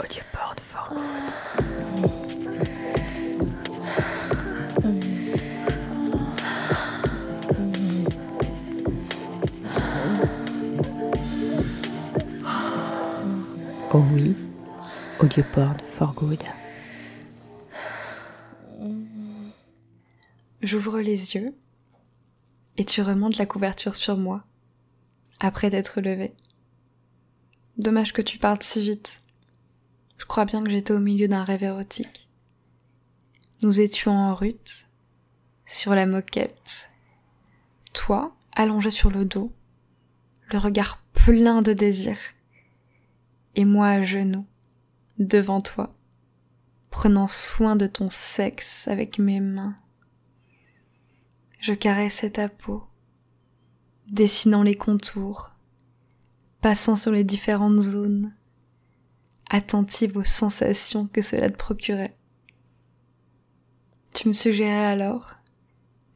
Audioboard for good. Oh oui, Audioboard for good. J'ouvre les yeux et tu remontes la couverture sur moi après d'être levé. Dommage que tu partes si vite. Je crois bien que j'étais au milieu d'un rêve érotique. Nous étions en rute, sur la moquette. Toi, allongé sur le dos, le regard plein de désir. Et moi à genoux, devant toi, prenant soin de ton sexe avec mes mains. Je caressais ta peau, dessinant les contours, passant sur les différentes zones, attentive aux sensations que cela te procurait. Tu me suggérais alors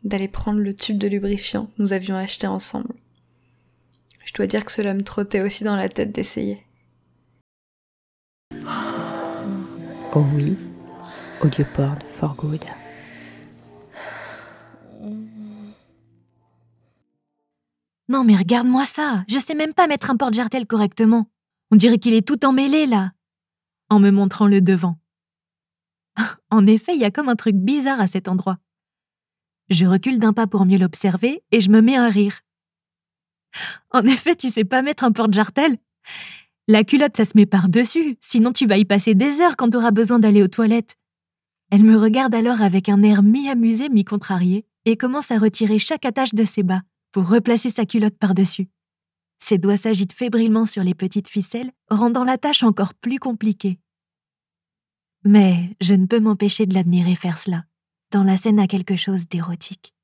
d'aller prendre le tube de lubrifiant que nous avions acheté ensemble. Je dois dire que cela me trottait aussi dans la tête d'essayer. Oh oui, Audioboard for good. Non mais regarde-moi ça, je sais même pas mettre un porte-jartel correctement. On dirait qu'il est tout emmêlé là. En me montrant le devant. En effet, il y a comme un truc bizarre à cet endroit. Je recule d'un pas pour mieux l'observer et je me mets à rire. En effet, tu sais pas mettre un porte-jartel La culotte, ça se met par-dessus, sinon tu vas y passer des heures quand t'auras besoin d'aller aux toilettes. Elle me regarde alors avec un air mi-amusé, mi-contrarié et commence à retirer chaque attache de ses bas pour replacer sa culotte par-dessus. Ses doigts s'agitent fébrilement sur les petites ficelles, rendant la tâche encore plus compliquée. Mais je ne peux m'empêcher de l'admirer faire cela, tant la scène a quelque chose d'érotique.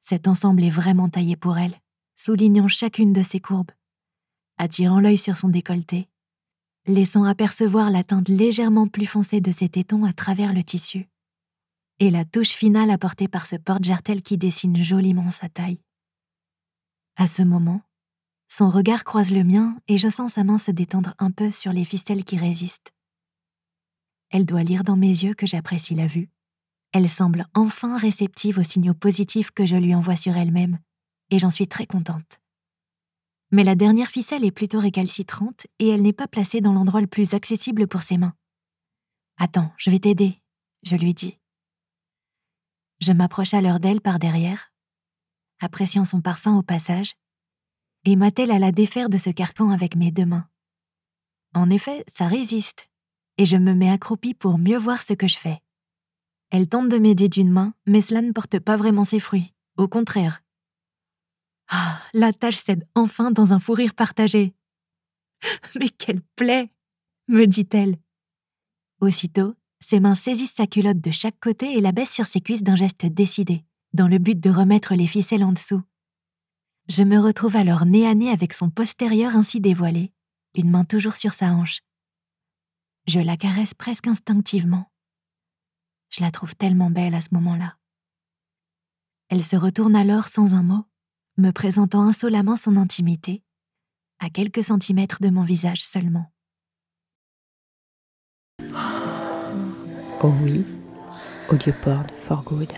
Cet ensemble est vraiment taillé pour elle, soulignant chacune de ses courbes, attirant l'œil sur son décolleté, laissant apercevoir la teinte légèrement plus foncée de ses tétons à travers le tissu, et la touche finale apportée par ce porte-jartel qui dessine joliment sa taille. À ce moment, son regard croise le mien et je sens sa main se détendre un peu sur les ficelles qui résistent. Elle doit lire dans mes yeux que j'apprécie la vue. Elle semble enfin réceptive aux signaux positifs que je lui envoie sur elle-même, et j'en suis très contente. Mais la dernière ficelle est plutôt récalcitrante et elle n'est pas placée dans l'endroit le plus accessible pour ses mains. Attends, je vais t'aider, je lui dis. Je m'approche alors d'elle par derrière, appréciant son parfum au passage, et m'attelle à la défaire de ce carcan avec mes deux mains. En effet, ça résiste, et je me mets accroupie pour mieux voir ce que je fais. Elle tente de m'aider d'une main, mais cela ne porte pas vraiment ses fruits, au contraire. Ah, la tâche cède enfin dans un fou rire partagé. Mais quelle plaie me dit-elle. Aussitôt, ses mains saisissent sa culotte de chaque côté et la baissent sur ses cuisses d'un geste décidé, dans le but de remettre les ficelles en dessous. Je me retrouve alors nez à nez avec son postérieur ainsi dévoilé, une main toujours sur sa hanche. Je la caresse presque instinctivement. Je la trouve tellement belle à ce moment-là. Elle se retourne alors sans un mot, me présentant insolemment son intimité, à quelques centimètres de mon visage seulement. Oh oui, Audioboard for good.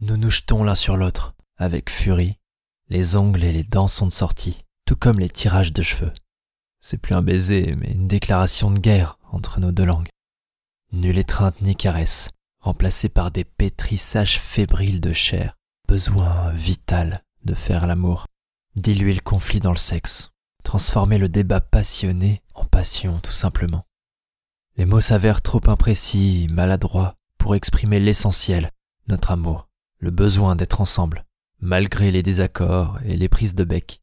Nous nous jetons l'un sur l'autre, avec furie. Les ongles et les dents sont de sortie, tout comme les tirages de cheveux. C'est plus un baiser, mais une déclaration de guerre entre nos deux langues. Nulle étreinte ni caresse, remplacée par des pétrissages fébriles de chair, besoin vital de faire l'amour, diluer le conflit dans le sexe, transformer le débat passionné en passion tout simplement. Les mots s'avèrent trop imprécis, maladroits, pour exprimer l'essentiel, notre amour, le besoin d'être ensemble, malgré les désaccords et les prises de bec.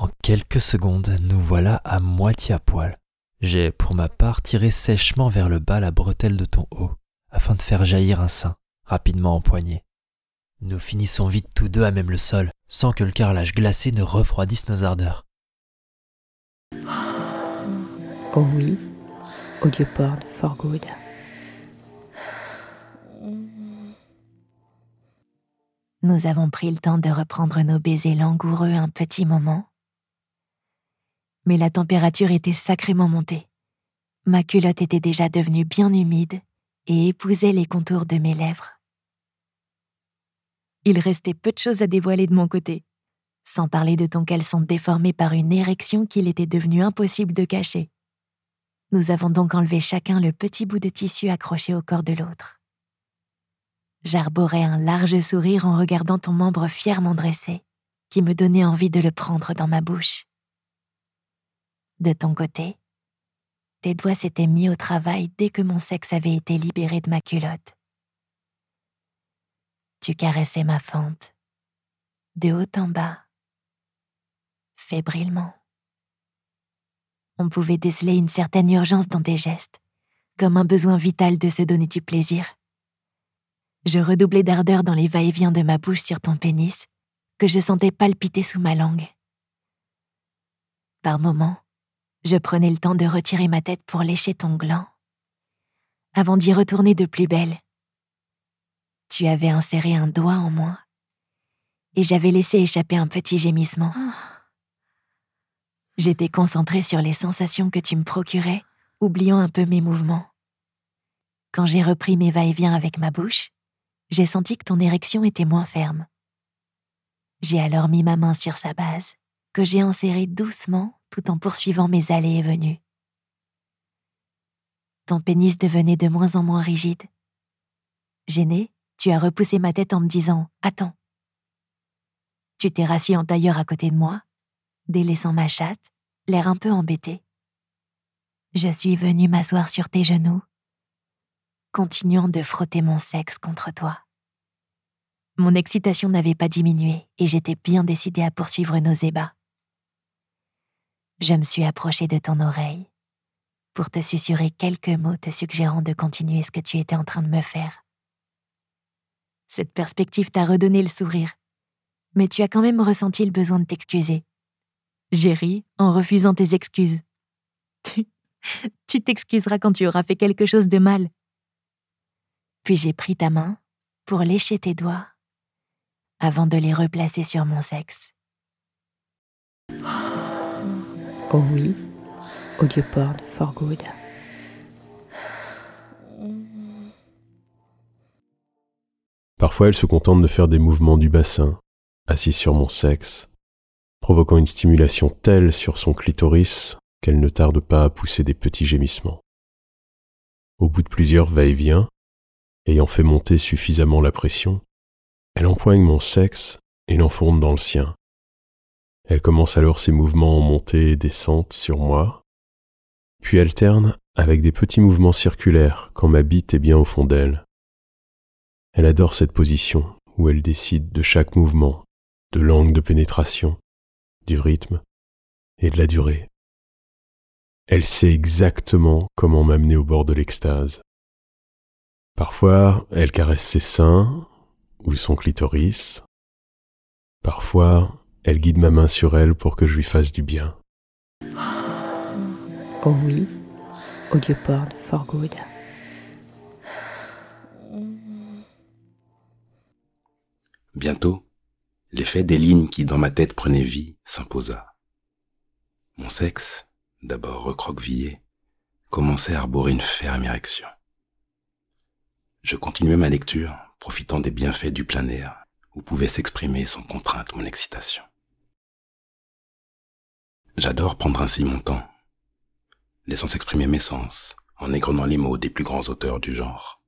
En quelques secondes, nous voilà à moitié à poil. J'ai, pour ma part, tiré sèchement vers le bas la bretelle de ton haut, afin de faire jaillir un sein, rapidement empoigné. Nous finissons vite tous deux à même le sol, sans que le carrelage glacé ne refroidisse nos ardeurs. Oh oui, Audioboard for good. Nous avons pris le temps de reprendre nos baisers langoureux un petit moment. Mais la température était sacrément montée. Ma culotte était déjà devenue bien humide et épousait les contours de mes lèvres. Il restait peu de choses à dévoiler de mon côté, sans parler de ton caleçon déformé par une érection qu'il était devenu impossible de cacher. Nous avons donc enlevé chacun le petit bout de tissu accroché au corps de l'autre. J'arborais un large sourire en regardant ton membre fièrement dressé, qui me donnait envie de le prendre dans ma bouche. De ton côté, tes doigts s'étaient mis au travail dès que mon sexe avait été libéré de ma culotte. Tu caressais ma fente, de haut en bas, fébrilement. On pouvait déceler une certaine urgence dans tes gestes, comme un besoin vital de se donner du plaisir. Je redoublais d'ardeur dans les va-et-vient de ma bouche sur ton pénis, que je sentais palpiter sous ma langue. Par moments, je prenais le temps de retirer ma tête pour lécher ton gland, avant d'y retourner de plus belle. Tu avais inséré un doigt en moi, et j'avais laissé échapper un petit gémissement. J'étais concentrée sur les sensations que tu me procurais, oubliant un peu mes mouvements. Quand j'ai repris mes va-et-vient avec ma bouche, j'ai senti que ton érection était moins ferme. J'ai alors mis ma main sur sa base, que j'ai enserrée doucement tout en poursuivant mes allées et venues. Ton pénis devenait de moins en moins rigide. Gêné, tu as repoussé ma tête en me disant Attends. Tu t'es rassis en tailleur à côté de moi, délaissant ma chatte, l'air un peu embêté. Je suis venue m'asseoir sur tes genoux continuant de frotter mon sexe contre toi. Mon excitation n'avait pas diminué et j'étais bien décidée à poursuivre nos ébats. Je me suis approchée de ton oreille pour te susurrer quelques mots te suggérant de continuer ce que tu étais en train de me faire. Cette perspective t'a redonné le sourire, mais tu as quand même ressenti le besoin de t'excuser. J'ai ri en refusant tes excuses. Tu t'excuseras quand tu auras fait quelque chose de mal, puis j'ai pris ta main pour lécher tes doigts avant de les replacer sur mon sexe. Oh oui, audio porn for good. Parfois, elle se contente de faire des mouvements du bassin, assise sur mon sexe, provoquant une stimulation telle sur son clitoris qu'elle ne tarde pas à pousser des petits gémissements. Au bout de plusieurs va-et-vient, ayant fait monter suffisamment la pression, elle empoigne mon sexe et l'enfourne dans le sien. Elle commence alors ses mouvements en montée et descente sur moi, puis alterne avec des petits mouvements circulaires quand ma bite est bien au fond d'elle. Elle adore cette position où elle décide de chaque mouvement, de l'angle de pénétration, du rythme et de la durée. Elle sait exactement comment m'amener au bord de l'extase. Parfois, elle caresse ses seins ou son clitoris. Parfois, elle guide ma main sur elle pour que je lui fasse du bien. Oh oui, audio porn for good. Bientôt, l'effet des lignes qui dans ma tête prenaient vie s'imposa. Mon sexe, d'abord recroquevillé, commençait à arborer une ferme érection. Je continuais ma lecture, profitant des bienfaits du plein air, où pouvait s'exprimer sans contrainte mon excitation. J'adore prendre ainsi mon temps, laissant s'exprimer mes sens, en égrenant les mots des plus grands auteurs du genre.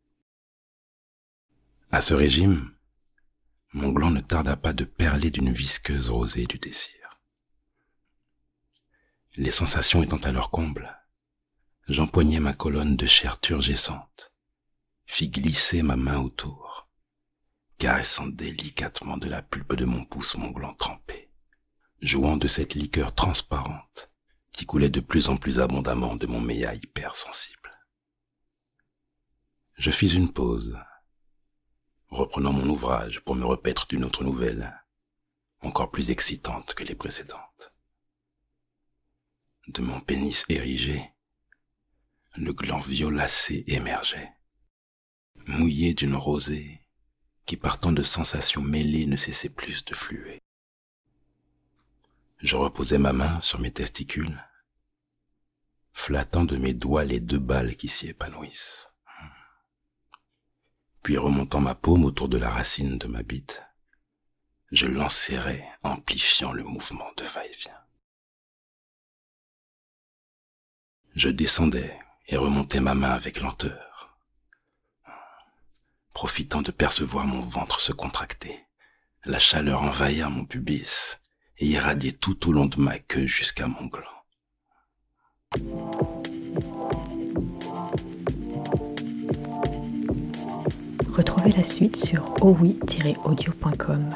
À ce régime, mon gland ne tarda pas de perler d'une visqueuse rosée du désir. Les sensations étant à leur comble, j'empoignais ma colonne de chair turgescente, fit glisser ma main autour, caressant délicatement de la pulpe de mon pouce mon gland trempé, jouant de cette liqueur transparente qui coulait de plus en plus abondamment de mon méa hypersensible. Je fis une pause, reprenant mon ouvrage pour me repaître d'une autre nouvelle, encore plus excitante que les précédentes. De mon pénis érigé, le gland violacé émergeait mouillé d'une rosée qui par tant de sensations mêlées ne cessait plus de fluer. Je reposais ma main sur mes testicules, flattant de mes doigts les deux balles qui s'y épanouissent. Puis remontant ma paume autour de la racine de ma bite, je l'enserrais, amplifiant le mouvement de va-et-vient. Je descendais et remontais ma main avec lenteur, profitant de percevoir mon ventre se contracter, la chaleur envahir mon pubis et irradier tout au long de ma queue jusqu'à mon gland. Retrouvez la suite sur oui-audio.com.